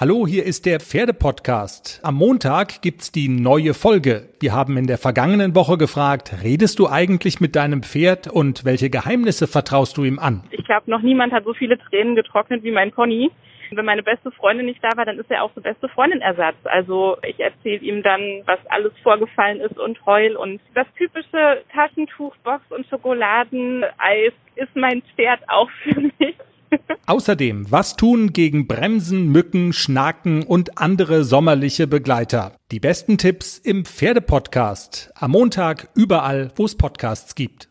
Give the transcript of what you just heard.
Hallo, hier ist der Pferdepodcast. Am Montag gibt's die neue Folge. Wir haben in der vergangenen Woche gefragt, redest du eigentlich mit deinem Pferd und welche Geheimnisse vertraust du ihm an? Ich glaube, noch niemand hat so viele Tränen getrocknet wie mein Pony. Wenn meine beste Freundin nicht da war, dann ist er auch so beste Freundin-Ersatz. Also ich erzähle ihm dann, was alles vorgefallen ist und heul. Und das typische Taschentuch, Box und Schokoladeneis ist mein Pferd auch für mich. Außerdem, was tun gegen Bremsen, Mücken, Schnaken und andere sommerliche Begleiter? Die besten Tipps im Pferdepodcast. Am Montag überall, wo es Podcasts gibt.